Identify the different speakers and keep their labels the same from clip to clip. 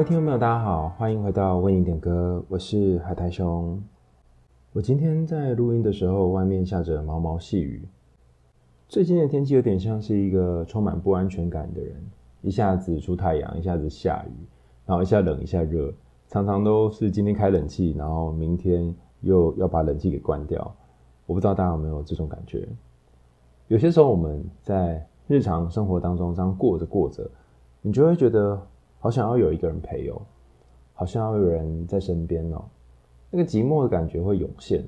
Speaker 1: 位听众朋友，大家好，欢迎回到为你点歌，我是海苔熊。我今天在录音的时候，外面下着毛毛细雨。最近的天气有点像是一个充满不安全感的人，一下子出太阳，一下子下雨，然后一下冷一下热，常常都是今天开冷气，然后明天又要把冷气给关掉。我不知道大家有没有这种感觉？有些时候我们在日常生活当中这样过着过着，你就会觉得。好想要有一个人陪哦，好像要有人在身边哦，那个寂寞的感觉会涌现。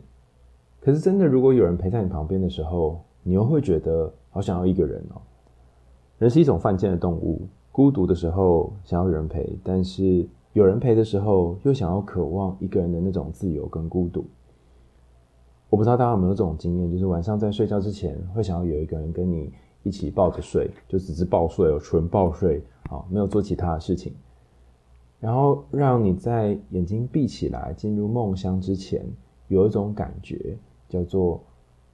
Speaker 1: 可是真的，如果有人陪在你旁边的时候，你又会觉得好想要一个人哦。人是一种犯贱的动物，孤独的时候想要有人陪，但是有人陪的时候又想要渴望一个人的那种自由跟孤独。我不知道大家有没有这种经验，就是晚上在睡觉之前会想要有一个人跟你一起抱着睡，就只是抱睡哦，纯抱睡。好，没有做其他的事情，然后让你在眼睛闭起来进入梦乡之前，有一种感觉，叫做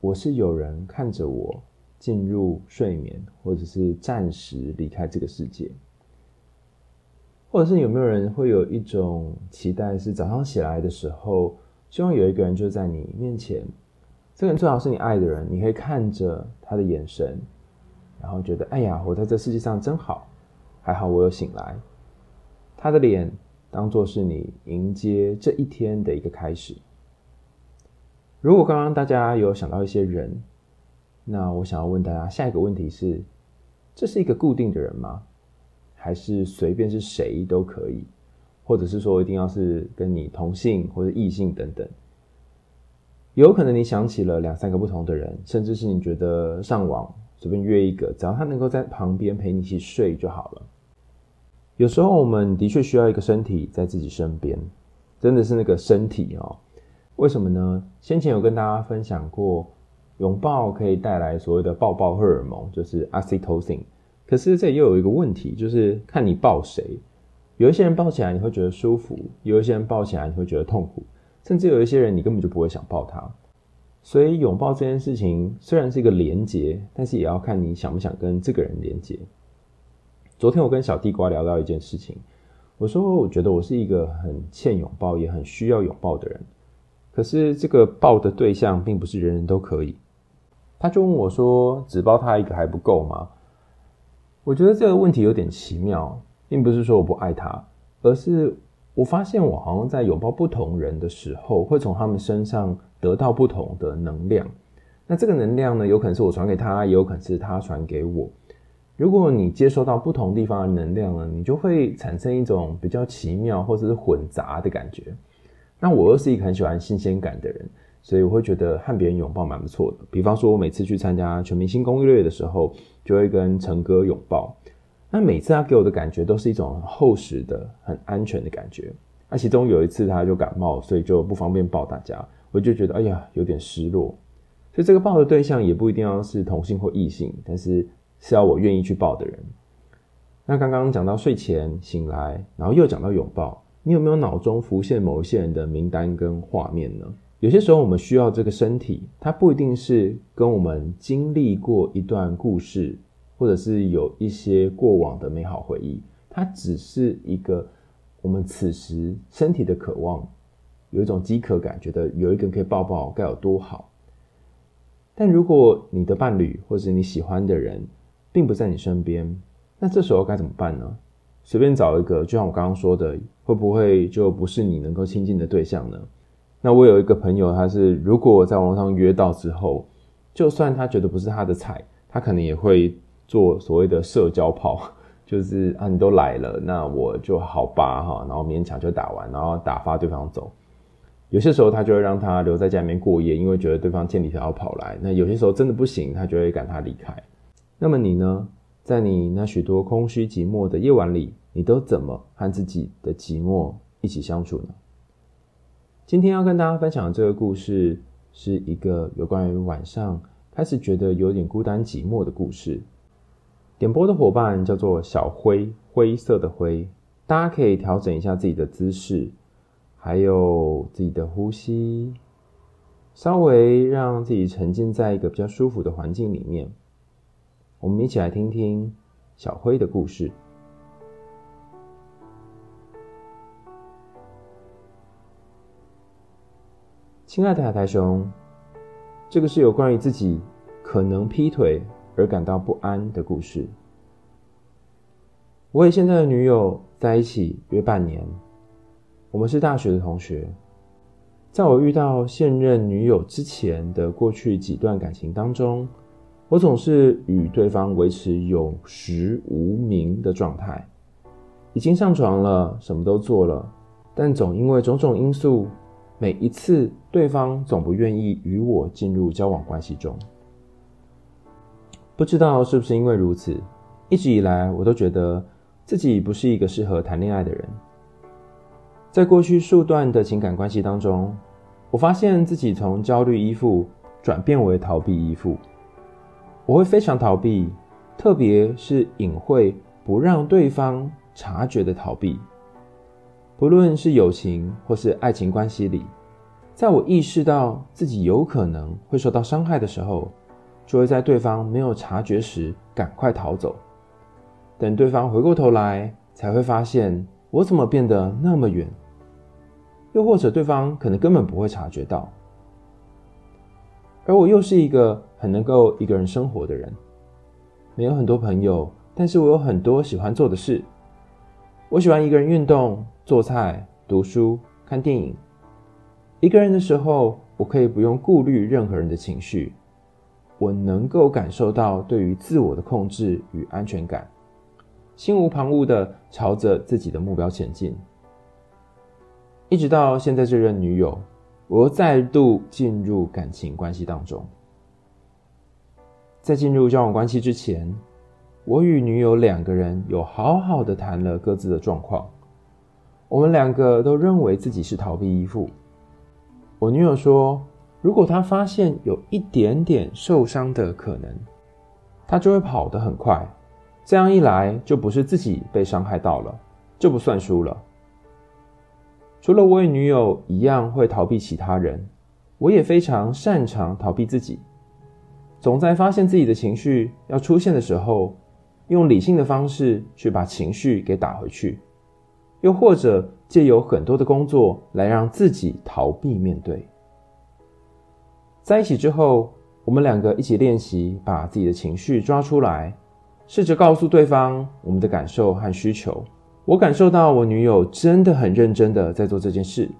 Speaker 1: 我是有人看着我进入睡眠，或者是暂时离开这个世界，或者是有没有人会有一种期待，是早上起来的时候，希望有一个人就在你面前，这个人最好是你爱的人，你可以看着他的眼神，然后觉得哎呀，活在这世界上真好。还好我有醒来，他的脸当作是你迎接这一天的一个开始。如果刚刚大家有想到一些人，那我想要问大家下一个问题是：这是一个固定的人吗？还是随便是谁都可以？或者是说一定要是跟你同性或者异性等等？有可能你想起了两三个不同的人，甚至是你觉得上网随便约一个，只要他能够在旁边陪你一起睡就好了。有时候我们的确需要一个身体在自己身边，真的是那个身体哦。为什么呢？先前有跟大家分享过，拥抱可以带来所谓的抱抱荷尔蒙，就是 oxytocin。可是这又有一个问题，就是看你抱谁。有一些人抱起来你会觉得舒服，有一些人抱起来你会觉得痛苦，甚至有一些人你根本就不会想抱他。所以拥抱这件事情虽然是一个连结，但是也要看你想不想跟这个人连结。昨天我跟小地瓜聊到一件事情，我说我觉得我是一个很欠拥抱，也很需要拥抱的人。可是这个抱的对象并不是人人都可以。他就问我说：“只抱他一个还不够吗？”我觉得这个问题有点奇妙，并不是说我不爱他，而是我发现我好像在拥抱不同人的时候，会从他们身上得到不同的能量。那这个能量呢，有可能是我传给他，也有可能是他传给我。如果你接收到不同地方的能量呢，你就会产生一种比较奇妙或者是混杂的感觉。那我又是一个很喜欢新鲜感的人，所以我会觉得和别人拥抱蛮不错的。比方说，我每次去参加全明星攻略的时候，就会跟成哥拥抱。那每次他给我的感觉都是一种很厚实的、很安全的感觉。那其中有一次他就感冒，所以就不方便抱大家，我就觉得哎呀有点失落。所以这个抱的对象也不一定要是同性或异性，但是。是要我愿意去抱的人。那刚刚讲到睡前醒来，然后又讲到拥抱，你有没有脑中浮现某一些人的名单跟画面呢？有些时候我们需要这个身体，它不一定是跟我们经历过一段故事，或者是有一些过往的美好回忆，它只是一个我们此时身体的渴望，有一种饥渴感，觉得有一个人可以抱抱该有多好。但如果你的伴侣或是你喜欢的人，并不在你身边，那这时候该怎么办呢？随便找一个，就像我刚刚说的，会不会就不是你能够亲近的对象呢？那我有一个朋友，他是如果在网络上约到之后，就算他觉得不是他的菜，他可能也会做所谓的社交炮，就是啊，你都来了，那我就好吧哈，然后勉强就打完，然后打发对方走。有些时候他就会让他留在家里面过夜，因为觉得对方千里迢迢跑来。那有些时候真的不行，他就会赶他离开。那么你呢？在你那许多空虚寂寞的夜晚里，你都怎么和自己的寂寞一起相处呢？今天要跟大家分享的这个故事，是一个有关于晚上开始觉得有点孤单寂寞的故事。点播的伙伴叫做小灰，灰色的灰。大家可以调整一下自己的姿势，还有自己的呼吸，稍微让自己沉浸在一个比较舒服的环境里面。我们一起来听听小灰的故事。亲爱的海苔熊，这个是有关于自己可能劈腿而感到不安的故事。我与现在的女友在一起约半年，我们是大学的同学。在我遇到现任女友之前的过去几段感情当中，我总是与对方维持有实无名的状态，已经上床了，什么都做了，但总因为种种因素，每一次对方总不愿意与我进入交往关系中。不知道是不是因为如此，一直以来我都觉得。自己不是一个适合谈恋爱的人。在过去数段的情感关系当中，我发现自己从焦虑依附转变为逃避依附。我会非常逃避，特别是隐晦不让对方察觉的逃避。不论是友情或是爱情关系里，在我意识到自己有可能会受到伤害的时候，就会在对方没有察觉时赶快逃走。等对方回过头来，才会发现我怎么变得那么远，又或者对方可能根本不会察觉到。而我又是一个很能够一个人生活的人，没有很多朋友，但是我有很多喜欢做的事。我喜欢一个人运动、做菜、读书、看电影。一个人的时候，我可以不用顾虑任何人的情绪，我能够感受到对于自我的控制与安全感。心无旁骛的朝着自己的目标前进，一直到现在这任女友，我又再度进入感情关系当中。在进入交往关系之前，我与女友两个人有好好的谈了各自的状况。我们两个都认为自己是逃避依附。我女友说，如果她发现有一点点受伤的可能，她就会跑得很快。这样一来，就不是自己被伤害到了，就不算输了。除了我与女友一样会逃避其他人，我也非常擅长逃避自己。总在发现自己的情绪要出现的时候，用理性的方式去把情绪给打回去，又或者借由很多的工作来让自己逃避面对。在一起之后，我们两个一起练习把自己的情绪抓出来。试着告诉对方我们的感受和需求。我感受到我女友真的很认真的在做这件事。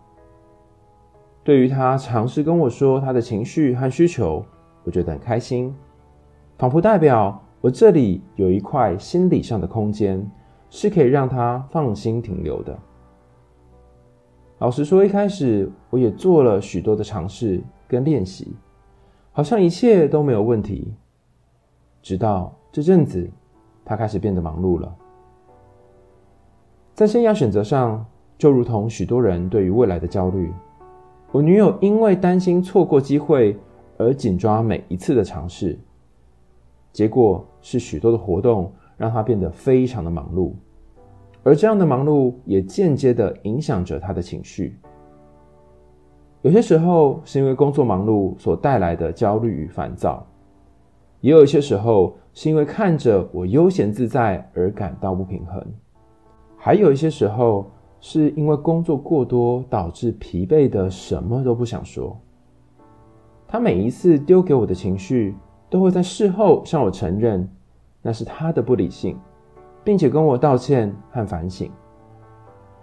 Speaker 1: 对于她尝试跟我说她的情绪和需求，我觉得很开心，仿佛代表我这里有一块心理上的空间，是可以让她放心停留的。老实说，一开始我也做了许多的尝试跟练习，好像一切都没有问题，直到这阵子。他开始变得忙碌了，在生涯选择上，就如同许多人对于未来的焦虑，我女友因为担心错过机会而紧抓每一次的尝试，结果是许多的活动让她变得非常的忙碌，而这样的忙碌也间接的影响着她的情绪。有些时候是因为工作忙碌所带来的焦虑与烦躁。也有一些时候是因为看着我悠闲自在而感到不平衡，还有一些时候是因为工作过多导致疲惫的什么都不想说。他每一次丢给我的情绪，都会在事后向我承认那是他的不理性，并且跟我道歉和反省。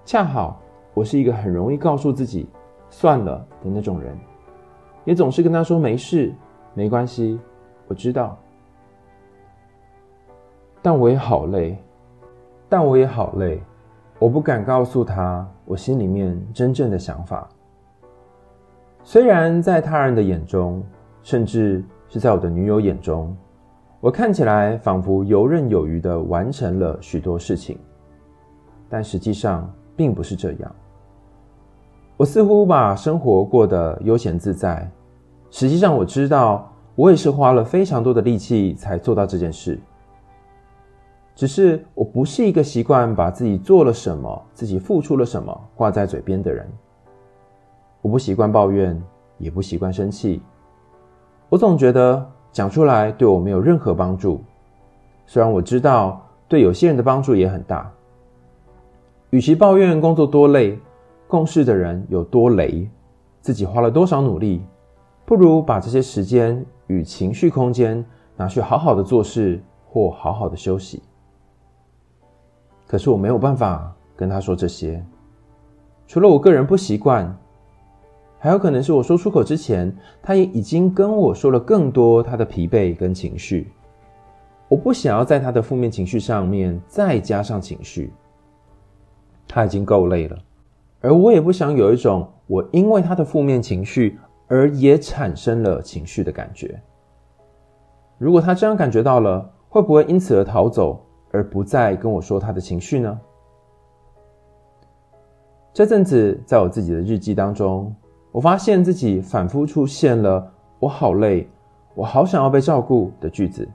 Speaker 1: 恰好我是一个很容易告诉自己算了的那种人，也总是跟他说没事，没关系。我知道，但我也好累，但我也好累。我不敢告诉他我心里面真正的想法。虽然在他人的眼中，甚至是在我的女友眼中，我看起来仿佛游刃有余地完成了许多事情，但实际上并不是这样。我似乎把生活过得悠闲自在，实际上我知道，我也是花了非常多的力气才做到这件事。只是我不是一个习惯把自己做了什么、自己付出了什么挂在嘴边的人。我不习惯抱怨，也不习惯生气。我总觉得讲出来对我没有任何帮助，虽然我知道对有些人的帮助也很大。与其抱怨工作多累，共事的人有多雷，自己花了多少努力，不如把这些时间与情绪空间拿去好好的做事或好好的休息。可是我没有办法跟他说这些，除了我个人不习惯，还有可能是我说出口之前，他也已经跟我说了更多他的疲惫跟情绪。我不想要在他的负面情绪上面再加上情绪，他已经够累了，而我也不想有一种我因为他的负面情绪而也产生了情绪的感觉。如果他这样感觉到了，会不会因此而逃走？而不再跟我说他的情绪呢？这阵子，在我自己的日记当中，我发现自己反复出现了“我好累，我好想要被照顾”的句子。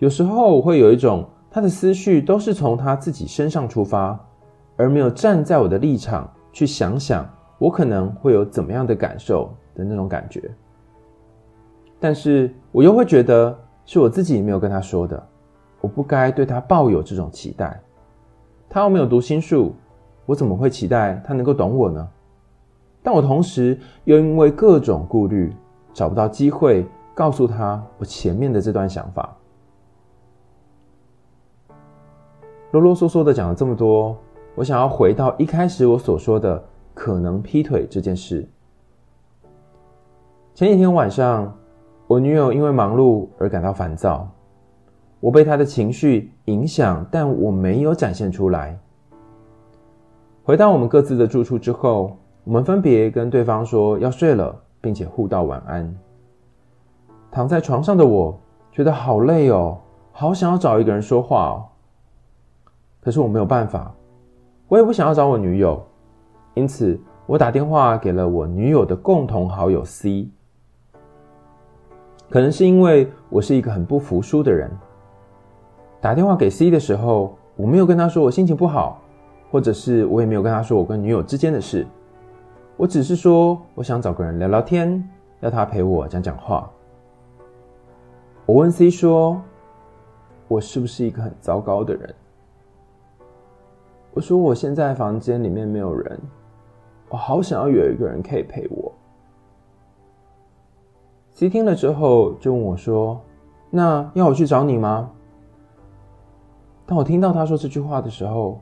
Speaker 1: 有时候，我会有一种他的思绪都是从他自己身上出发，而没有站在我的立场去想想我可能会有怎么样的感受的那种感觉。但是我又会觉得是我自己没有跟他说的。我不该对他抱有这种期待，他又没有读心术，我怎么会期待他能够懂我呢？但我同时又因为各种顾虑，找不到机会告诉他我前面的这段想法。啰啰嗦嗦的讲了这么多，我想要回到一开始我所说的可能劈腿这件事。前几天晚上，我女友因为忙碌而感到烦躁。我被她的情绪影响，但我没有展现出来。回到我们各自的住处之后，我们分别跟对方说要睡了，并且互道晚安。躺在床上的我觉得好累哦，好想要找一个人说话哦。可是我没有办法，我也不想要找我女友，因此我打电话给了我女友的共同好友 C。可能是因为我是一个很不服输的人。打电话给 C 的时候，我没有跟他说我心情不好，或者是我也没有跟他说我跟女友之间的事，我只是说我想找个人聊聊天，要他陪我讲讲话。我问 C 说：“我是不是一个很糟糕的人？”我说：“我现在房间里面没有人，我好想要有一个人可以陪我。”C 听了之后就问我说：“那要我去找你吗？”当我听到他说这句话的时候，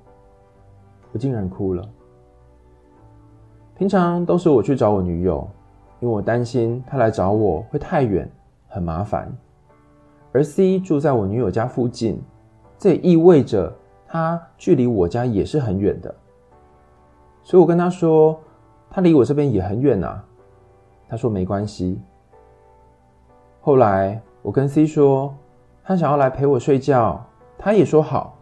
Speaker 1: 我竟然哭了。平常都是我去找我女友，因为我担心她来找我会太远，很麻烦。而 C 住在我女友家附近，这也意味着他距离我家也是很远的。所以我跟他说，他离我这边也很远啊。他说没关系。后来我跟 C 说，他想要来陪我睡觉。他也说好，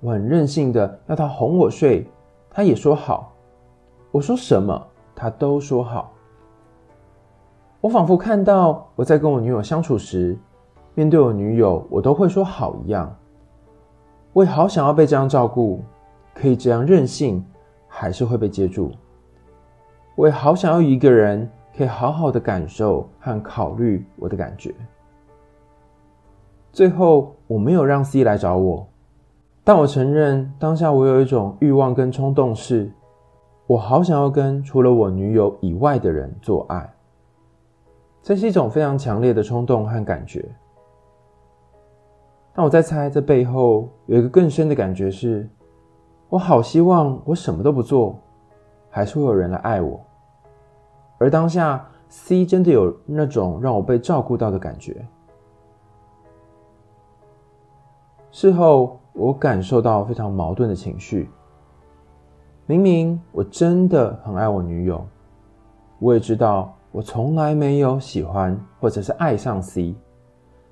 Speaker 1: 我很任性的要他哄我睡，他也说好。我说什么，他都说好。我仿佛看到我在跟我女友相处时，面对我女友，我都会说好一样。我也好想要被这样照顾，可以这样任性，还是会被接住。我也好想要一个人，可以好好的感受和考虑我的感觉。最后，我没有让 C 来找我，但我承认当下我有一种欲望跟冲动是，我好想要跟除了我女友以外的人做爱。这是一种非常强烈的冲动和感觉。但我在猜，这背后有一个更深的感觉是，我好希望我什么都不做，还是会有人来爱我。而当下，C 真的有那种让我被照顾到的感觉。事后，我感受到非常矛盾的情绪。明明我真的很爱我女友，我也知道我从来没有喜欢或者是爱上 C，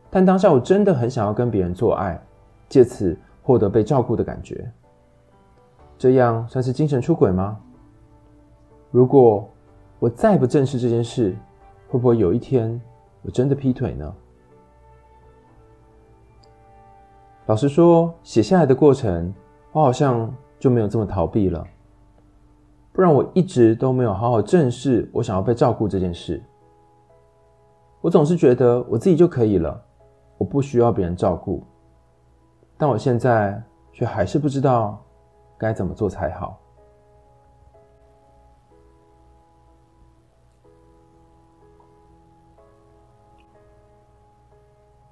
Speaker 1: 但当下我真的很想要跟别人做爱，借此获得被照顾的感觉。这样算是精神出轨吗？如果我再不正视这件事，会不会有一天我真的劈腿呢？老实说，写下来的过程，我好像就没有这么逃避了。不然我一直都没有好好正视我想要被照顾这件事。我总是觉得我自己就可以了，我不需要别人照顾。但我现在却还是不知道该怎么做才好。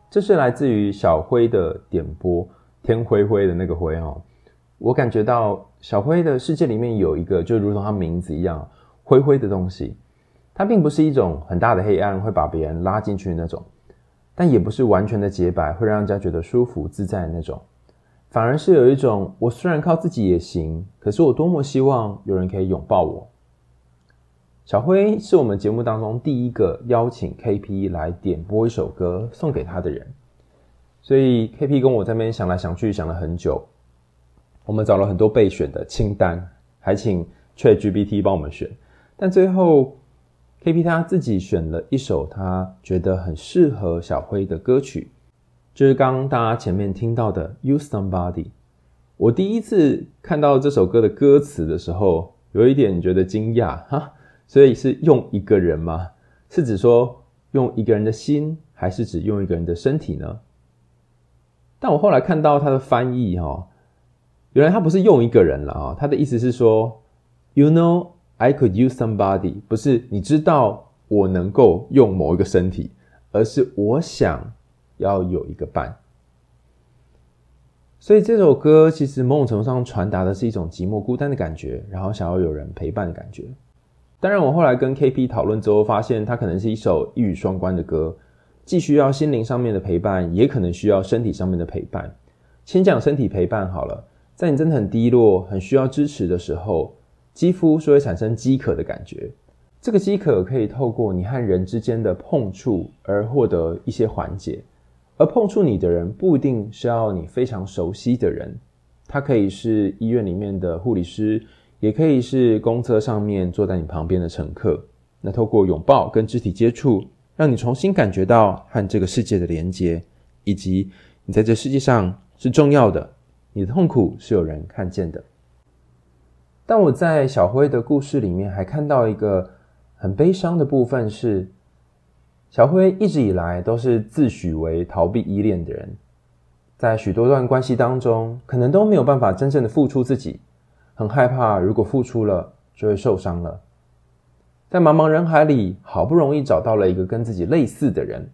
Speaker 1: 这是来自于小辉的点播，天灰灰的那个灰哦。我感觉到小辉的世界里面有一个，就如同他名字一样，灰灰的东西。它并不是一种很大的黑暗，会把别人拉进去那种，但也不是完全的洁白，会让人家觉得舒服自在的那种。反而是有一种，我虽然靠自己也行，可是我多么希望有人可以拥抱我。小辉是我们节目当中第一个邀请 KP 来点播一首歌送给他的人，所以 KP 跟我在那边想来想去想了很久，我们找了很多备选的清单，还请 ChatGPT 帮我们选，但最后 KP 他自己选了一首他觉得很适合小辉的歌曲，就是刚刚大家前面听到的《You Somebody》。我第一次看到这首歌的歌词的时候，有一点觉得惊讶哈。所以是用一个人吗？是指说用一个人的心，还是指用一个人的身体呢？但我后来看到他的翻译，哈，原来他不是用一个人了啊，他的意思是说，You know I could use somebody，不是你知道我能够用某一个身体，而是我想要有一个伴。所以这首歌其实某种程度上传达的是一种寂寞孤单的感觉，然后想要有人陪伴的感觉。当然，我后来跟 KP 讨论之后，发现它可能是一首一语双关的歌，既需要心灵上面的陪伴，也可能需要身体上面的陪伴。先讲身体陪伴好了，在你真的很低落、很需要支持的时候，肌肤是会产生饥渴的感觉。这个饥渴可以透过你和人之间的碰触而获得一些缓解，而碰触你的人不一定是要你非常熟悉的人，他可以是医院里面的护理师。也可以是公车上面坐在你旁边的乘客，那透过拥抱跟肢体接触，让你重新感觉到和这个世界的连接，以及你在这世界上是重要的，你的痛苦是有人看见的。但我在小辉的故事里面还看到一个很悲伤的部分是，小辉一直以来都是自诩为逃避依恋的人，在许多段关系当中，可能都没有办法真正的付出自己。很害怕，如果付出了就会受伤了。在茫茫人海里，好不容易找到了一个跟自己类似的人，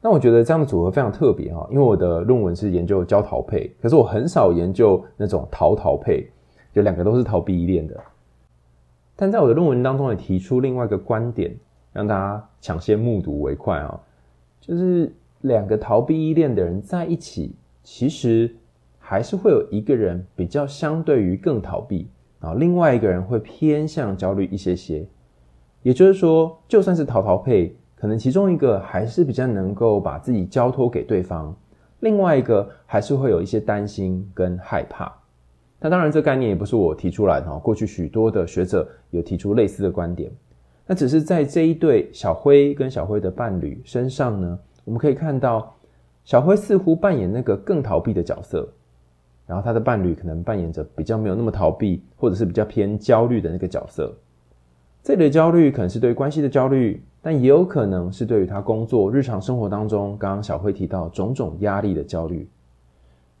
Speaker 1: 那我觉得这样的组合非常特别哈。因为我的论文是研究焦桃配，可是我很少研究那种桃桃配，就两个都是逃避依恋的。但在我的论文当中也提出另外一个观点，让大家抢先目睹为快啊，就是两个逃避依恋的人在一起，其实。还是会有一个人比较相对于更逃避，然后另外一个人会偏向焦虑一些些。也就是说，就算是桃桃配，可能其中一个还是比较能够把自己交托给对方，另外一个还是会有一些担心跟害怕。那当然，这概念也不是我提出来的哈，过去许多的学者有提出类似的观点。那只是在这一对小辉跟小辉的伴侣身上呢，我们可以看到小辉似乎扮演那个更逃避的角色。然后他的伴侣可能扮演着比较没有那么逃避，或者是比较偏焦虑的那个角色。这里的焦虑可能是对关系的焦虑，但也有可能是对于他工作日常生活当中，刚刚小辉提到种种压力的焦虑。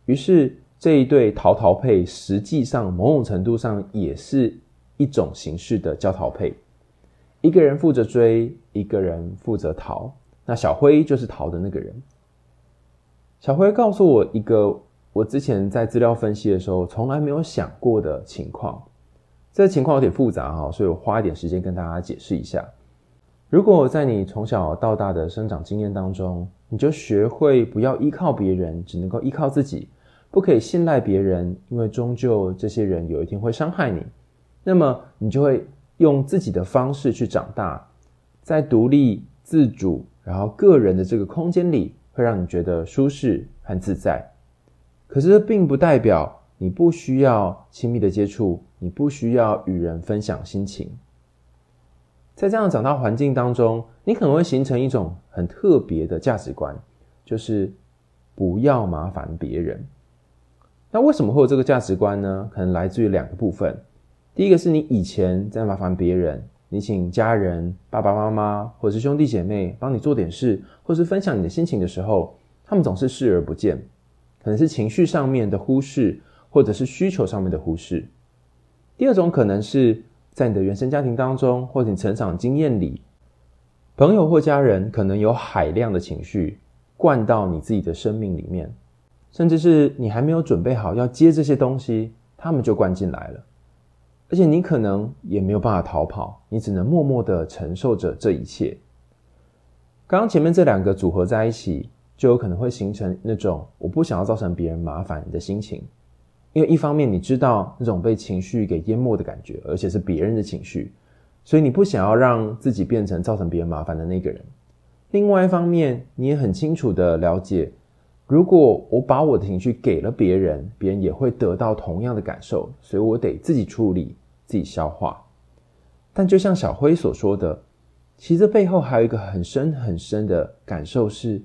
Speaker 1: 于是这一对逃逃配，实际上某种程度上也是一种形式的焦逃配。一个人负责追，一个人负责逃。那小辉就是逃的那个人。小辉告诉我一个。我之前在资料分析的时候，从来没有想过的情况，这个情况有点复杂哈，所以我花一点时间跟大家解释一下。如果在你从小到大的生长经验当中，你就学会不要依靠别人，只能够依靠自己，不可以信赖别人，因为终究这些人有一天会伤害你，那么你就会用自己的方式去长大，在独立自主，然后个人的这个空间里，会让你觉得舒适和自在。可是这并不代表你不需要亲密的接触，你不需要与人分享心情。在这样的长大环境当中，你可能会形成一种很特别的价值观，就是不要麻烦别人。那为什么会有这个价值观呢？可能来自于两个部分。第一个是你以前在麻烦别人，你请家人、爸爸妈妈或者是兄弟姐妹帮你做点事，或是分享你的心情的时候，他们总是视而不见，可能是情绪上面的忽视，或者是需求上面的忽视。第二种可能是在你的原生家庭当中，或者你成长经验里，朋友或家人可能有海量的情绪灌到你自己的生命里面。甚至是你还没有准备好要接这些东西，他们就灌进来了，而且你可能也没有办法逃跑，你只能默默的承受着这一切。刚刚前面这两个组合在一起，就有可能会形成那种我不想要造成别人麻烦的心情，因为一方面你知道那种被情绪给淹没的感觉，而且是别人的情绪，所以你不想要让自己变成造成别人麻烦的那个人。另外一方面，你也很清楚的了解。如果我把我的情绪给了别人，别人也会得到同样的感受，所以我得自己处理、自己消化。但就像小辉所说的，其实背后还有一个很深很深的感受是：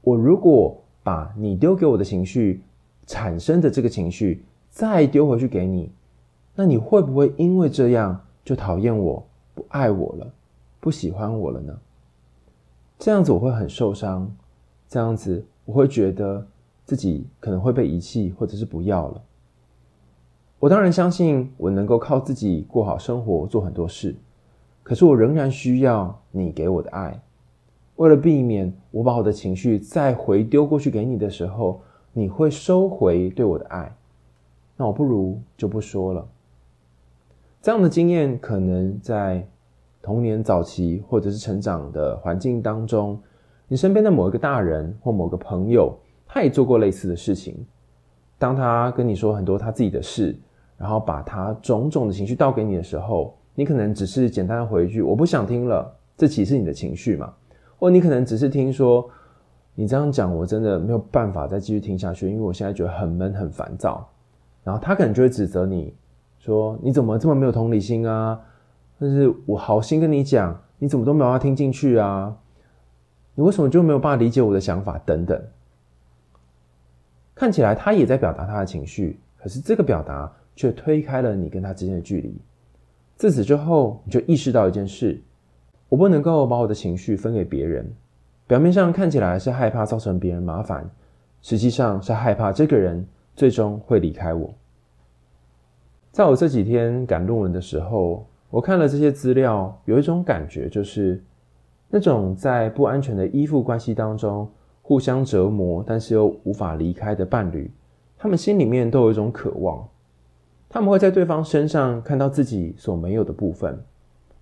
Speaker 1: 我如果把你丢给我的情绪产生的这个情绪再丢回去给你，那你会不会因为这样就讨厌我、不爱我了、不喜欢我了呢？这样子我会很受伤，这样子。我会觉得自己可能会被遗弃，或者是不要了。我当然相信我能够靠自己过好生活，做很多事。可是我仍然需要你给我的爱。为了避免我把我的情绪再回丢过去给你的时候，你会收回对我的爱，那我不如就不说了。这样的经验可能在童年早期，或者是成长的环境当中。你身边的某一个大人或某个朋友，他也做过类似的事情。当他跟你说很多他自己的事，然后把他种种的情绪倒给你的时候，你可能只是简单的回一句“我不想听了”，这其实是你的情绪嘛？或你可能只是听说你这样讲，我真的没有办法再继续听下去，因为我现在觉得很闷、很烦躁。然后他可能就会指责你说：“你怎么这么没有同理心啊？但是我好心跟你讲，你怎么都没有要听进去啊？”你为什么就没有办法理解我的想法？等等，看起来他也在表达他的情绪，可是这个表达却推开了你跟他之间的距离。自此之后，你就意识到一件事：我不能够把我的情绪分给别人。表面上看起来是害怕造成别人麻烦，实际上是害怕这个人最终会离开我。在我这几天赶论文的时候，我看了这些资料，有一种感觉就是。那种在不安全的依附关系当中互相折磨，但是又无法离开的伴侣，他们心里面都有一种渴望，他们会在对方身上看到自己所没有的部分，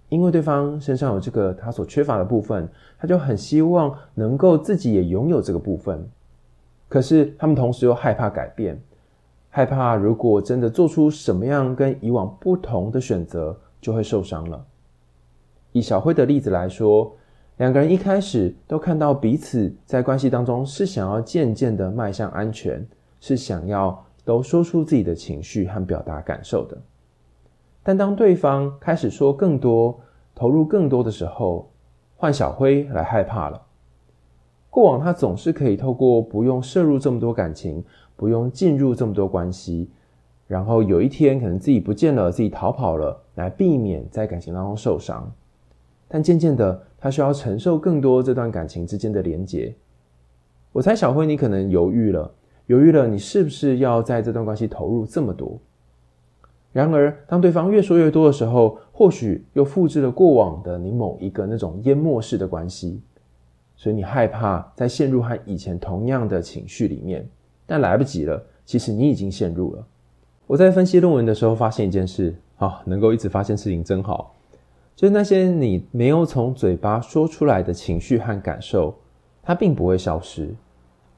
Speaker 1: 因为对方身上有这个他所缺乏的部分，他就很希望能够自己也拥有这个部分。可是他们同时又害怕改变，害怕如果真的做出什么样跟以往不同的选择，就会受伤了。以小辉的例子来说。两个人一开始都看到彼此在关系当中是想要渐渐的迈向安全，是想要都说出自己的情绪和表达感受的。但当对方开始说更多、投入更多的时候，换小辉来害怕了。过往他总是可以透过不用摄入这么多感情，不用进入这么多关系，然后有一天可能自己不见了，自己逃跑了，来避免在感情当中受伤。但渐渐的，他需要承受更多这段感情之间的连结。我猜小辉，你可能犹豫了，犹豫了，你是不是要在这段关系投入这么多？然而，当对方越说越多的时候，或许又复制了过往的你某一个那种淹没式的关系，所以你害怕再陷入和以前同样的情绪里面，但来不及了，其实你已经陷入了。我在分析论文的时候发现一件事，啊，能够一直发现事情真好。就是那些你没有从嘴巴说出来的情绪和感受，它并不会消失，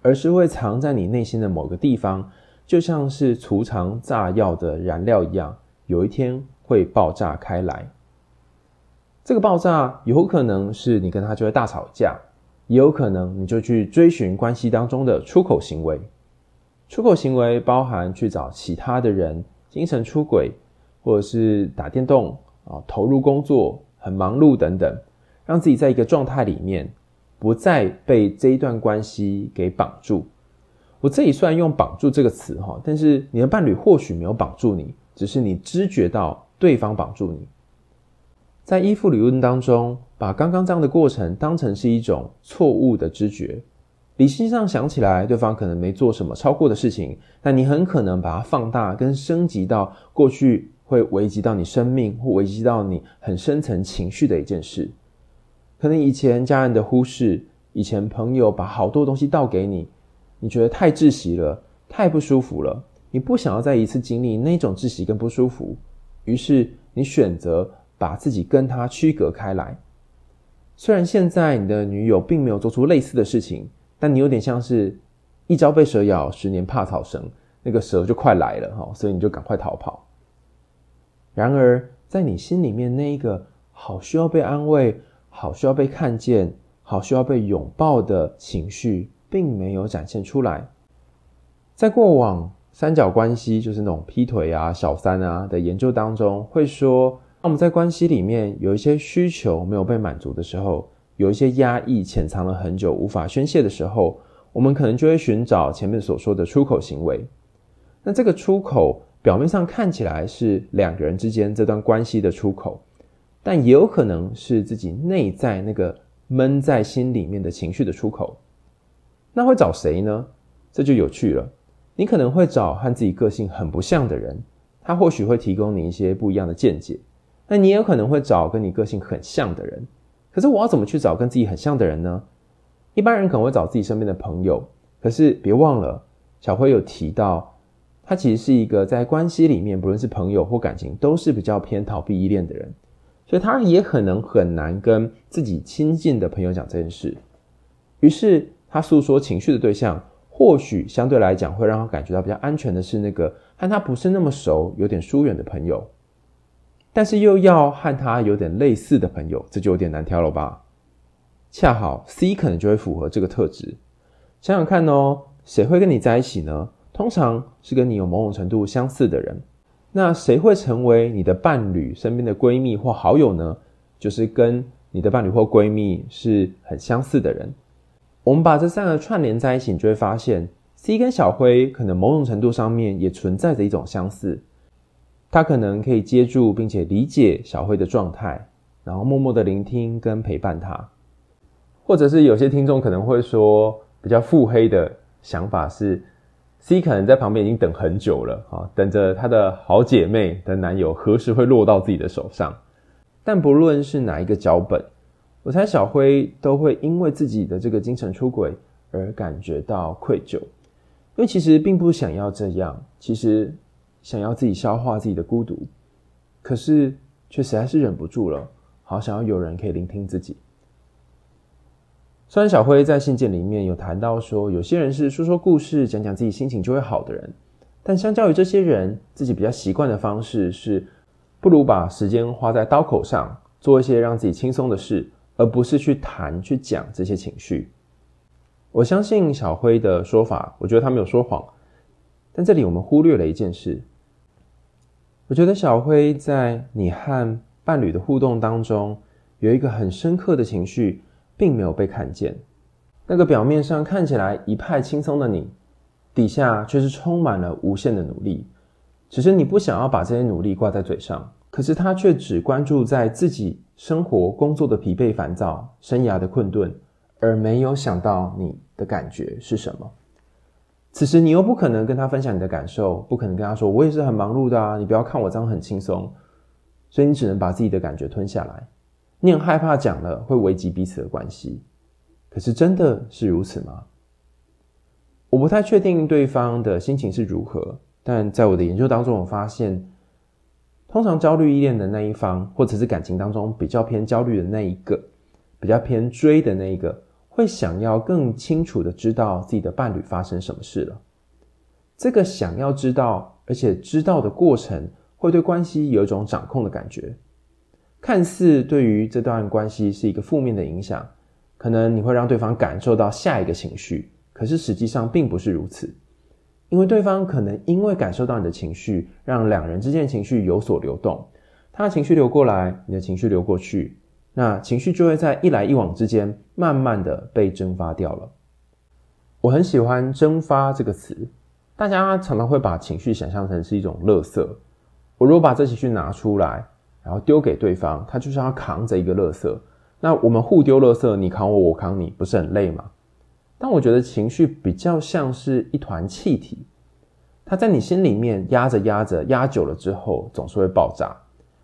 Speaker 1: 而是会藏在你内心的某个地方，就像是储藏炸药的燃料一样，有一天会爆炸开来。这个爆炸有可能是你跟他就会大吵架，也有可能你就去追寻关系当中的出口行为。出口行为包含去找其他的人，精神出轨，或者是打电动啊，投入工作，很忙碌等等，让自己在一个状态里面，不再被这一段关系给绑住。我这里虽然用“绑住”这个词哈，但是你的伴侣或许没有绑住你，只是你知觉到对方绑住你。在依附理论当中，把刚刚这样的过程当成是一种错误的知觉。理性上想起来，对方可能没做什么超过的事情，但你很可能把它放大跟升级到过去会危及到你生命或危及到你很深层情绪的一件事。可能以前家人的忽视，以前朋友把好多东西倒给你，你觉得太窒息了，太不舒服了，你不想要再一次经历那种窒息跟不舒服，于是你选择。把自己跟他区隔开来。虽然现在你的女友并没有做出类似的事情，但你有点像是一朝被蛇咬，十年怕草绳，那个蛇就快来了哈，所以你就赶快逃跑。然而，在你心里面那一个好需要被安慰、好需要被看见、好需要被拥抱的情绪，并没有展现出来。在过往三角关系，就是那种劈腿啊、小三啊的研究当中，会说。那我们在关系里面有一些需求没有被满足的时候，有一些压抑潜藏了很久无法宣泄的时候，我们可能就会寻找前面所说的出口行为。那这个出口表面上看起来是两个人之间这段关系的出口，但也有可能是自己内在那个闷在心里面的情绪的出口。那会找谁呢？这就有趣了。你可能会找和自己个性很不像的人，他或许会提供你一些不一样的见解。那你也有可能会找跟你个性很像的人，可是我要怎么去找跟自己很像的人呢？一般人可能会找自己身边的朋友，可是别忘了，小辉有提到，他其实是一个在关系里面，不论是朋友或感情，都是比较偏逃避依恋的人，所以他也可能很难跟自己亲近的朋友讲这件事。于是他诉说情绪的对象，或许相对来讲会让他感觉到比较安全的是那个和他不是那么熟、有点疏远的朋友。但是又要和他有点类似的朋友，这就有点难挑了吧？恰好 C 可能就会符合这个特质。想想看哦，谁会跟你在一起呢？通常是跟你有某种程度相似的人。那谁会成为你的伴侣身边的闺蜜或好友呢？就是跟你的伴侣或闺蜜是很相似的人。我们把这三个串联在一起，你就会发现 C 跟小辉可能某种程度上面也存在着一种相似。他可能可以接住并且理解小辉的状态，然后默默的聆听跟陪伴他。或者是有些听众可能会说，比较腹黑的想法是，C 可能在旁边已经等很久了啊，等着她的好姐妹的男友何时会落到自己的手上。但不论是哪一个脚本，我猜小辉都会因为自己的这个精神出轨而感觉到愧疚，因为其实并不想要这样，其实。想要自己消化自己的孤独，可是却实在是忍不住了，好想要有人可以聆听自己。虽然小辉在信件里面有谈到说，有些人是说说故事、讲讲自己心情就会好的人，但相较于这些人，自己比较习惯的方式是，不如把时间花在刀口上，做一些让自己轻松的事，而不是去谈、去讲这些情绪。我相信小辉的说法，我觉得他没有说谎，但这里我们忽略了一件事。我觉得小辉在你和伴侣的互动当中，有一个很深刻的情绪，并没有被看见。那个表面上看起来一派轻松的你，底下却是充满了无限的努力。只是你不想要把这些努力挂在嘴上，可是他却只关注在自己生活、工作的疲惫、烦躁、生涯的困顿，而没有想到你的感觉是什么。此时你又不可能跟他分享你的感受，不可能跟他说，我也是很忙碌的啊，你不要看我这样很轻松，所以你只能把自己的感觉吞下来。你很害怕讲了会危及彼此的关系，可是真的是如此吗？我不太确定对方的心情是如何，但在我的研究当中，我发现，通常焦虑依恋的那一方，或者是感情当中比较偏焦虑的那一个，比较偏追的那一个。会想要更清楚的知道自己的伴侣发生什么事了。这个想要知道，而且知道的过程，会对关系有一种掌控的感觉。看似对于这段关系是一个负面的影响，可能你会让对方感受到下一个情绪，可是实际上并不是如此，因为对方可能因为感受到你的情绪，让两人之间的情绪有所流动，他的情绪流过来，你的情绪流过去，那情绪就会在一来一往之间，慢慢的被蒸发掉了。我很喜欢“蒸发”这个词，大家常常会把情绪想象成是一种垃圾。我如果把这情绪拿出来，然后丢给对方，他就像要扛着一个垃圾。那我们互丢垃圾，你扛我，我扛你，不是很累吗？但我觉得情绪比较像是一团气体，它在你心里面压着压着，压久了之后总是会爆炸。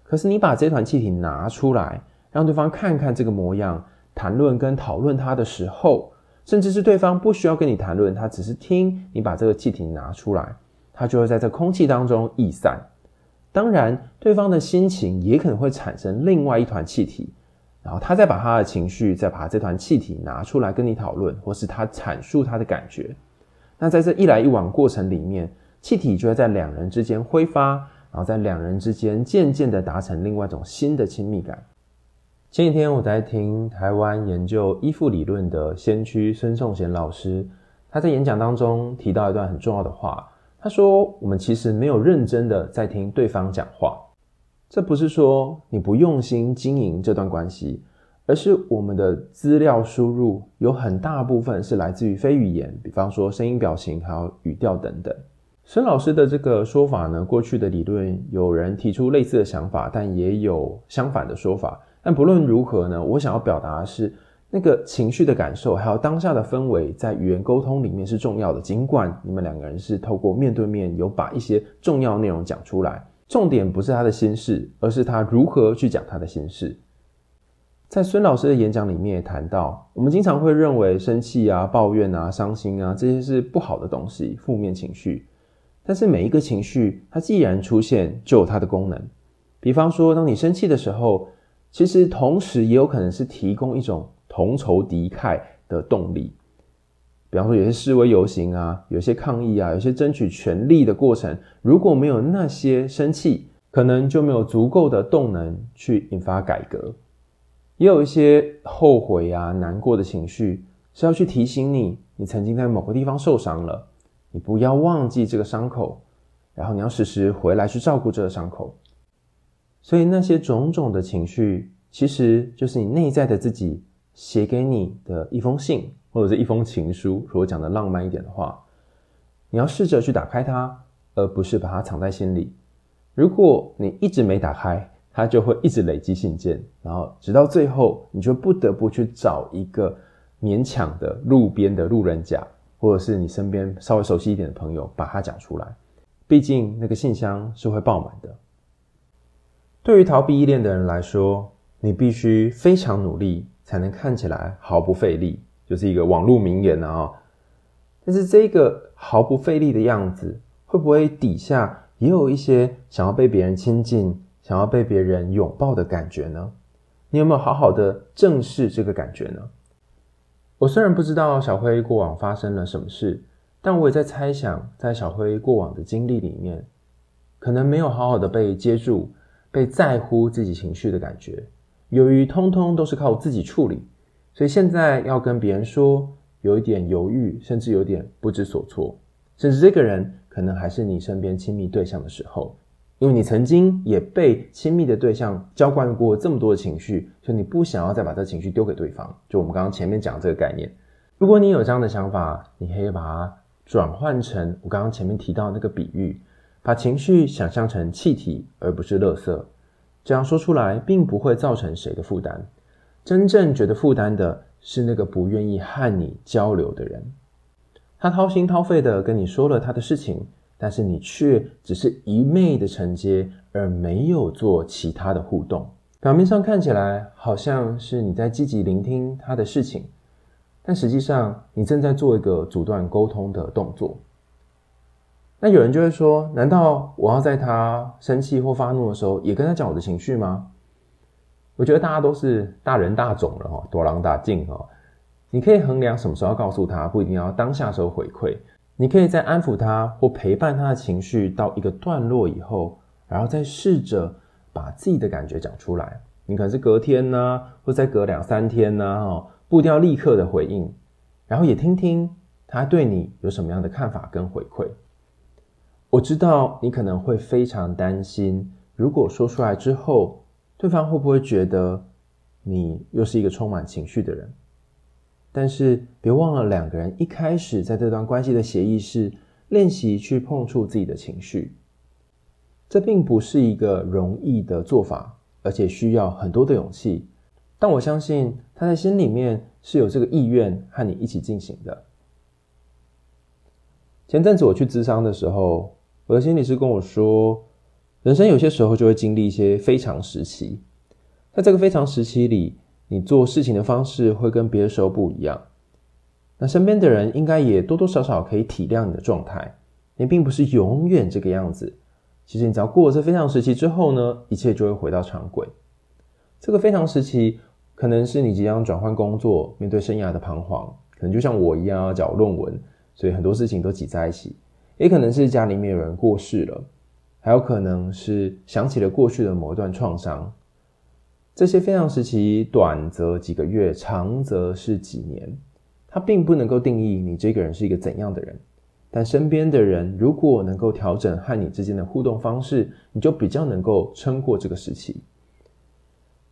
Speaker 1: 可是你把这团气体拿出来，让对方看看这个模样，谈论跟讨论它的时候，甚至是对方不需要跟你谈论，他只是听你把这个气体拿出来，他就会在这空气当中逸散。当然，对方的心情也可能会产生另外一团气体，然后他再把他的情绪，再把这团气体拿出来跟你讨论，或是他阐述他的感觉。那在这一来一往过程里面，气体就会在两人之间挥发，然后在两人之间渐渐的达成另外一种新的亲密感。前几天我在听台湾研究依附理论的先驱孙颂贤老师，他在演讲当中提到一段很重要的话。他说：“我们其实没有认真的在听对方讲话，这不是说你不用心经营这段关系，而是我们的资料输入有很大部分是来自于非语言，比方说声音、表情还有语调等等。”孙老师的这个说法呢，过去的理论有人提出类似的想法，但也有相反的说法。但不论如何呢，我想要表达的是。那个情绪的感受，还有当下的氛围，在语言沟通里面是重要的。尽管你们两个人是透过面对面，有把一些重要内容讲出来，重点不是他的心事，而是他如何去讲他的心事。在孙老师的演讲里面也谈到，我们经常会认为生气啊、抱怨啊、伤心啊这些是不好的东西，负面情绪。但是每一个情绪，它既然出现，就有它的功能。比方说，当你生气的时候，其实同时也有可能是提供一种。同仇敌忾的动力，比方说有些示威游行啊，有些抗议啊，有些争取权利的过程，如果没有那些生气，可能就没有足够的动能去引发改革。也有一些后悔啊、难过的情绪，是要去提醒你，你曾经在某个地方受伤了，你不要忘记这个伤口，然后你要时时回来去照顾这个伤口。所以那些种种的情绪，其实就是你内在的自己。写给你的一封信，或者是一封情书，如果讲的浪漫一点的话，你要试着去打开它，而不是把它藏在心里。如果你一直没打开，它就会一直累积信件，然后直到最后，你就不得不去找一个勉强的路边的路人甲，或者是你身边稍微熟悉一点的朋友，把它讲出来。毕竟那个信箱是会爆满的。对于逃避依恋的人来说，你必须非常努力。才能看起来毫不费力，就是一个网络名言啊。但是这个毫不费力的样子，会不会底下也有一些想要被别人亲近、想要被别人拥抱的感觉呢？你有没有好好的正视这个感觉呢？我虽然不知道小辉过往发生了什么事，但我也在猜想，在小辉过往的经历里面，可能没有好好的被接住、被在乎自己情绪的感觉。由于通通都是靠自己处理，所以现在要跟别人说，有一点犹豫，甚至有点不知所措。甚至这个人可能还是你身边亲密对象的时候，因为你曾经也被亲密的对象浇灌过这么多的情绪，所以你不想要再把这情绪丢给对方。就我们刚刚前面讲的这个概念，如果你有这样的想法，你可以把它转换成我刚刚前面提到那个比喻，把情绪想象成气体，而不是垃圾。这样说出来，并不会造成谁的负担。真正觉得负担的是那个不愿意和你交流的人。他掏心掏肺的跟你说了他的事情，但是你却只是一昧的承接，而没有做其他的互动。表面上看起来好像是你在积极聆听他的事情，但实际上你正在做一个阻断沟通的动作。那有人就会说：“难道我要在他生气或发怒的时候，也跟他讲我的情绪吗？”我觉得大家都是大人大种了哈，多狼大静哈。你可以衡量什么时候告诉他，不一定要当下时候回馈。你可以在安抚他或陪伴他的情绪到一个段落以后，然后再试着把自己的感觉讲出来。你可能是隔天呢，或再隔两三天呢，哈，不一定要立刻的回应，然后也听听他对你有什么样的看法跟回馈。我知道你可能会非常担心，如果说出来之后，对方会不会觉得你又是一个充满情绪的人？但是别忘了，两个人一开始在这段关系的协议是练习去碰触自己的情绪，这并不是一个容易的做法，而且需要很多的勇气。但我相信他在心里面是有这个意愿和你一起进行的。前阵子我去咨商的时候，我的心理师跟我说，人生有些时候就会经历一些非常时期，在这个非常时期里，你做事情的方式会跟别的时候不一样。那身边的人应该也多多少少可以体谅你的状态，你并不是永远这个样子。其实你只要过了这非常时期之后呢，一切就会回到常轨。这个非常时期。可能是你即将转换工作，面对生涯的彷徨；可能就像我一样要找论文，所以很多事情都挤在一起。也可能是家里面有人过世了，还有可能是想起了过去的某段创伤。这些非常时期，短则几个月，长则是几年。它并不能够定义你这个人是一个怎样的人，但身边的人如果能够调整和你之间的互动方式，你就比较能够撑过这个时期。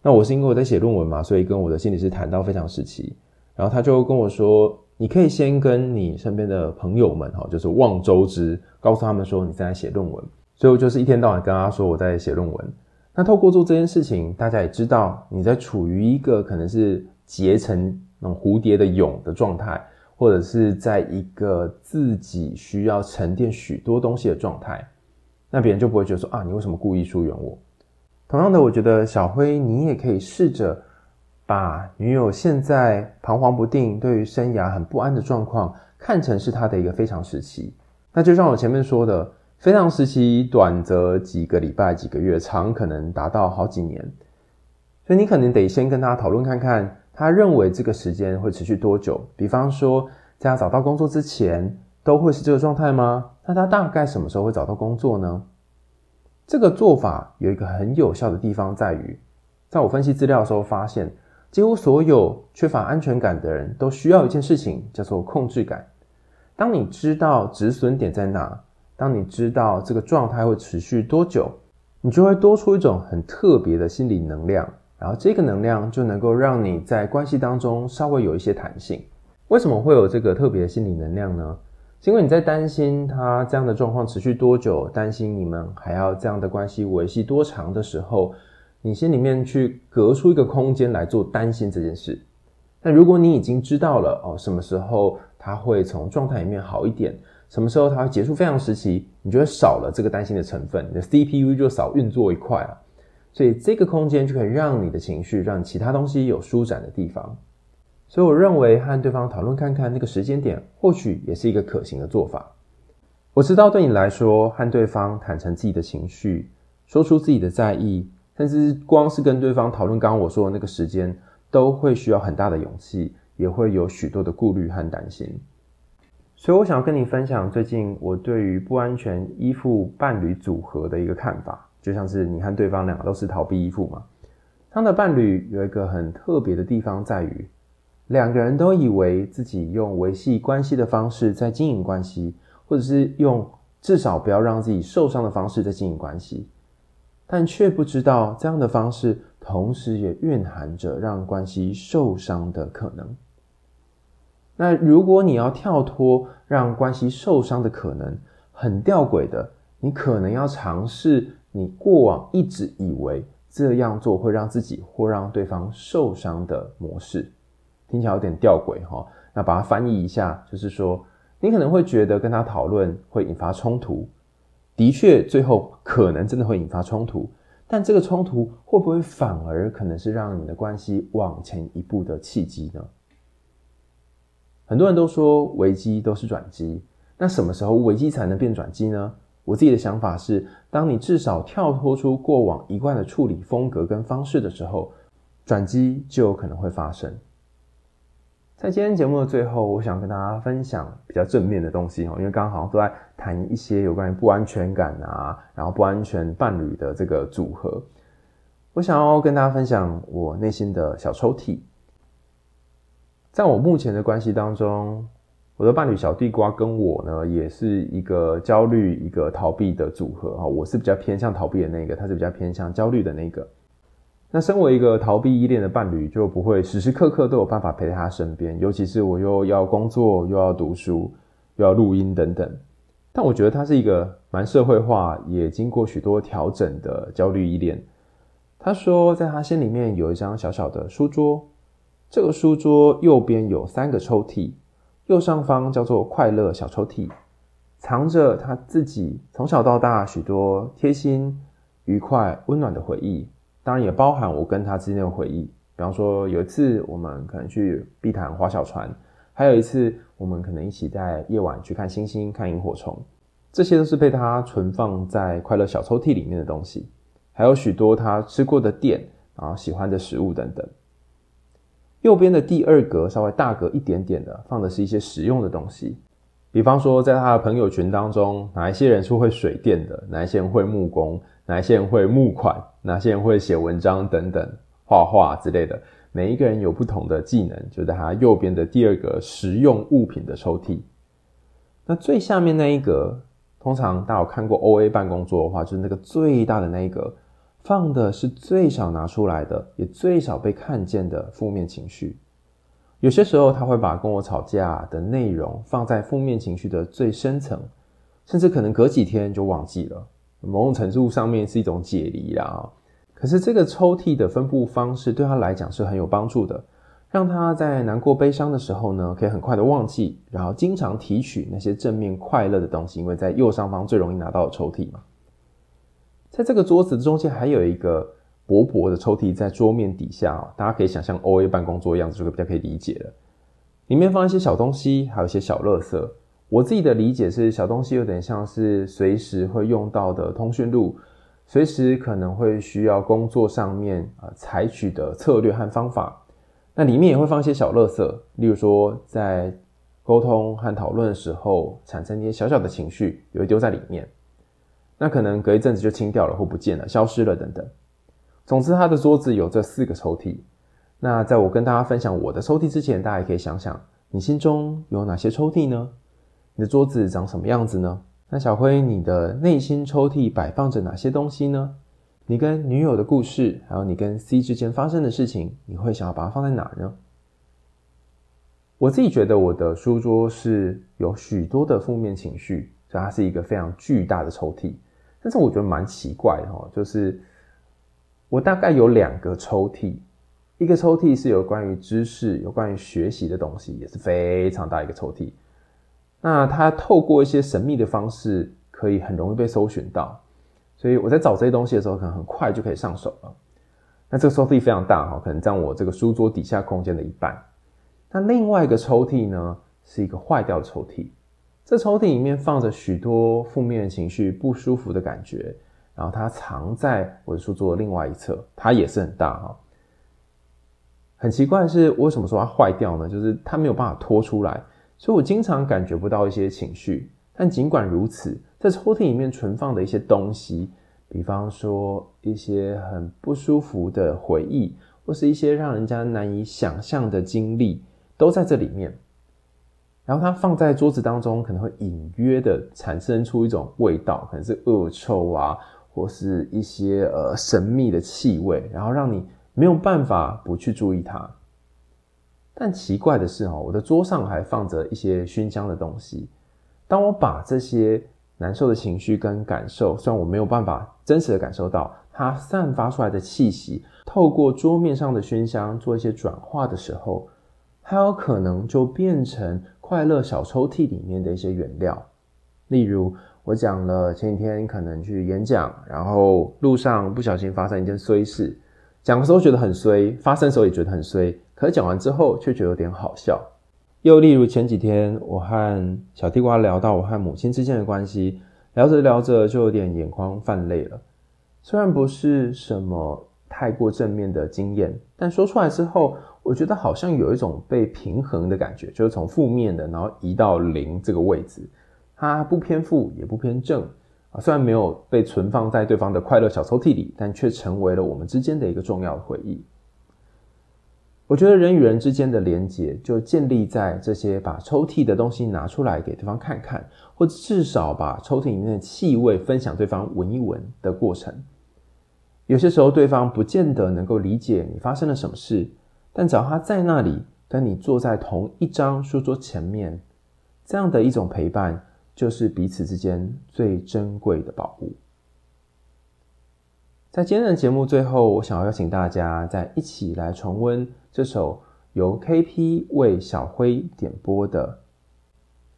Speaker 1: 那我是因为我在写论文嘛，所以跟我的心理师谈到非常时期，然后他就跟我说，你可以先跟你身边的朋友们哈，就是望周知，告诉他们说你在写论文。所以我就是一天到晚跟他说我在写论文。那透过做这件事情，大家也知道你在处于一个可能是结成那种蝴蝶的蛹的状态，或者是在一个自己需要沉淀许多东西的状态，那别人就不会觉得说啊，你为什么故意疏远我？同样的，我觉得小辉，你也可以试着把女友现在彷徨不定、对于生涯很不安的状况，看成是他的一个非常时期。那就像我前面说的，非常时期短则几个礼拜、几个月，长可能达到好几年。所以你可能得先跟他讨论看看，他认为这个时间会持续多久。比方说，在他找到工作之前，都会是这个状态吗？那他大概什么时候会找到工作呢？这个做法有一个很有效的地方，在于，在我分析资料的时候发现，几乎所有缺乏安全感的人都需要一件事情，叫做控制感。当你知道止损点在哪，当你知道这个状态会持续多久，你就会多出一种很特别的心理能量，然后这个能量就能够让你在关系当中稍微有一些弹性。为什么会有这个特别的心理能量呢？是因为你在担心他这样的状况持续多久，担心你们还要这样的关系维系多长的时候，你心里面去隔出一个空间来做担心这件事。但如果你已经知道了哦，什么时候他会从状态里面好一点，什么时候他会结束非常时期，你就会少了这个担心的成分，你的 CPU 就少运作一块了。所以这个空间就可以让你的情绪，让其他东西有舒展的地方。所以我认为和对方讨论看看那个时间点，或许也是一个可行的做法。我知道对你来说，和对方坦诚自己的情绪，说出自己的在意，甚至光是跟对方讨论刚刚我说的那个时间，都会需要很大的勇气，也会有许多的顾虑和担心。所以我想要跟你分享最近我对于不安全依附伴侣组合的一个看法，就像是你和对方两个都是逃避依附嘛。他的伴侣有一个很特别的地方在于。两个人都以为自己用维系关系的方式在经营关系，或者是用至少不要让自己受伤的方式在经营关系，但却不知道这样的方式同时也蕴含着让关系受伤的可能。那如果你要跳脱让关系受伤的可能，很吊诡的，你可能要尝试你过往一直以为这样做会让自己或让对方受伤的模式。听起来有点吊诡哈，那把它翻译一下，就是说，你可能会觉得跟他讨论会引发冲突，的确，最后可能真的会引发冲突，但这个冲突会不会反而可能是让你的关系往前一步的契机呢？很多人都说危机都是转机，那什么时候危机才能变转机呢？我自己的想法是，当你至少跳脱出过往一贯的处理风格跟方式的时候，转机就有可能会发生。在今天节目的最后，我想跟大家分享比较正面的东西哈，因为刚刚好像都在谈一些有关于不安全感啊，然后不安全伴侣的这个组合。我想要跟大家分享我内心的小抽屉。在我目前的关系当中，我的伴侣小地瓜跟我呢，也是一个焦虑、一个逃避的组合啊。我是比较偏向逃避的那个，他是比较偏向焦虑的那个。那身为一个逃避依恋的伴侣，就不会时时刻刻都有办法陪在他身边，尤其是我又要工作，又要读书，又要录音等等。但我觉得他是一个蛮社会化，也经过许多调整的焦虑依恋。他说，在他心里面有一张小小的书桌，这个书桌右边有三个抽屉，右上方叫做快乐小抽屉，藏着他自己从小到大许多贴心、愉快、温暖的回忆，当然也包含我跟他之间的回忆。比方说，有一次我们可能去碧潭划小船。还有一次，我们可能一起在夜晚去看星星、看萤火虫，这些都是被他存放在快乐小抽屉里面的东西。还有许多他吃过的店，然后喜欢的食物等等。右边的第二格稍微大格一点点的，放的是一些实用的东西，比方说在他的朋友群当中，哪一些人是会水电的，哪一些人会木工，哪些人会募款，哪些人会写文章等等，画画之类的。每一个人有不同的技能，就在他右边的第二个实用物品的抽屉。那最下面那一格，通常大家有看过 OA 办公桌的话，就是那个最大的那一格，放的是最少拿出来的，也最少被看见的负面情绪。有些时候他会把跟我吵架的内容放在负面情绪的最深层，甚至可能隔几天就忘记了。某种程度上面是一种解离啦。可是这个抽屉的分布方式对他来讲是很有帮助的，让他在难过悲伤的时候呢，可以很快的忘记，然后经常提取那些正面快乐的东西，因为在右上方最容易拿到抽屉嘛。在这个桌子中间还有一个薄薄的抽屉在桌面底下，大家可以想象 OA 办公桌的样子，就会比较可以理解了。里面放一些小东西，还有一些小垃圾。我自己的理解是，小东西有点像是随时会用到的通讯录。随时可能会需要工作上面啊采取的策略和方法，那里面也会放一些小垃圾，例如说在沟通和讨论的时候产生一些小小的情绪，也会丢在里面。那可能隔一阵子就清掉了或不见了、消失了等等。总之，他的桌子有这四个抽屉。那在我跟大家分享我的抽屉之前，大家也可以想想，你心中有哪些抽屉呢？你的桌子长什么样子呢？那小辉，你的内心抽屉摆放着哪些东西呢？你跟女友的故事，还有你跟 C 之间发生的事情，你会想要把它放在哪呢？我自己觉得我的书桌是有许多的负面情绪，所以它是一个非常巨大的抽屉。但是我觉得蛮奇怪的哦，就是我大概有两个抽屉，一个抽屉是有关于知识、有关于学习的东西，也是非常大一个抽屉。那它透过一些神秘的方式，可以很容易被搜寻到，所以我在找这些东西的时候，可能很快就可以上手了。那这个抽屉非常大哈，可能占我这个书桌底下空间的一半。那另外一个抽屉呢，是一个坏掉的抽屉。这抽屉里面放着许多负面情绪、不舒服的感觉，然后它藏在我的书桌的另外一侧，它也是很大哈。很奇怪的是，为什么说它坏掉呢？就是它没有办法拖出来。所以我经常感觉不到一些情绪，但尽管如此，在抽屉里面存放的一些东西，比方说一些很不舒服的回忆，或是一些让人家难以想象的经历，都在这里面。然后它放在桌子当中，可能会隐约的产生出一种味道，可能是恶臭啊，或是一些呃神秘的气味，然后让你没有办法不去注意它。但奇怪的是哦，我的桌上还放着一些熏香的东西。当我把这些难受的情绪跟感受，虽然我没有办法真实的感受到它散发出来的气息，透过桌面上的熏香做一些转化的时候，它有可能就变成快乐小抽屉里面的一些原料。例如，我讲了前几天可能去演讲，然后路上不小心发生一件衰事，讲的时候觉得很衰，发生的时候也觉得很衰。可是讲完之后，却觉得有点好笑。又例如前几天，我和小地瓜聊到我和母亲之间的关系，聊着聊着就有点眼眶泛泪了。虽然不是什么太过正面的经验，但说出来之后，我觉得好像有一种被平衡的感觉，就是从负面的，然后移到零这个位置，它不偏负也不偏正啊。虽然没有被存放在对方的快乐小抽屉里，但却成为了我们之间的一个重要的回忆。我觉得人与人之间的连结就建立在这些把抽屉的东西拿出来给对方看看，或者至少把抽屉里面的气味分享对方闻一闻的过程。有些时候，对方不见得能够理解你发生了什么事，但只要他在那里，跟你坐在同一张书桌前面，这样的一种陪伴，就是彼此之间最珍贵的宝物。在今天的节目最后，我想要邀请大家再一起来重温这首由 KP 为小辉点播的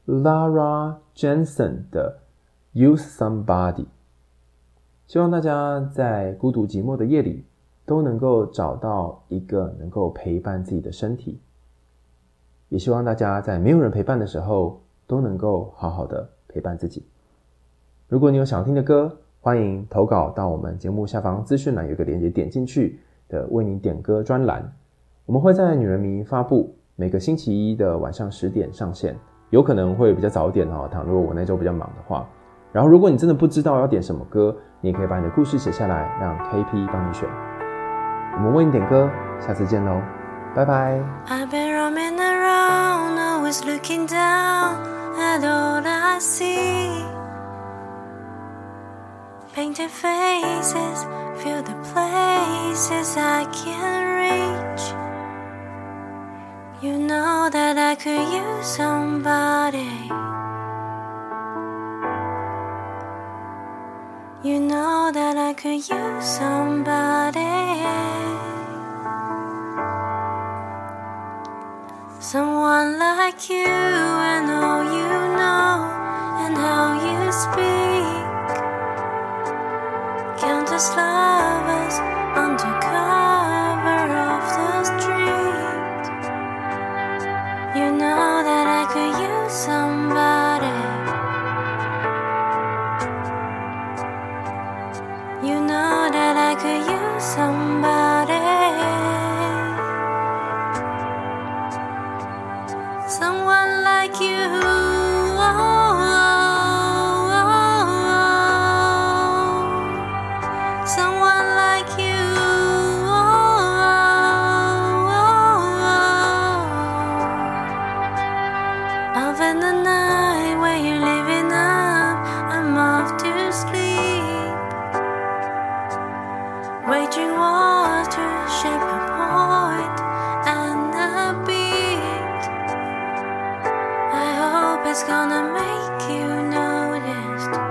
Speaker 1: Lara Jensen 的《Use Somebody》。希望大家在孤独寂寞的夜里，都能够找到一个能够陪伴自己的身体。也希望大家在没有人陪伴的时候，都能够好好的陪伴自己。如果你有想听的歌，欢迎投稿到我们节目下方资讯栏有个链接，点进去的为你点歌专栏。我们会在女人迷发布，每个星期一的晚上十点上线，有可能会比较早点哦。倘若我那周比较忙的话，然后如果你真的不知道要点什么歌，你也可以把你的故事写下来，让 KP 帮你选。我们为你点歌，下次见喽，拜拜。I've been roaming around, always looking down at all I see. Painted faces fill the places I can't reach. You know that I could use somebody. You know that I could use somebody. Someone like you and all you know and how you speak. Countless lovers under hope it's gonna make you noticed.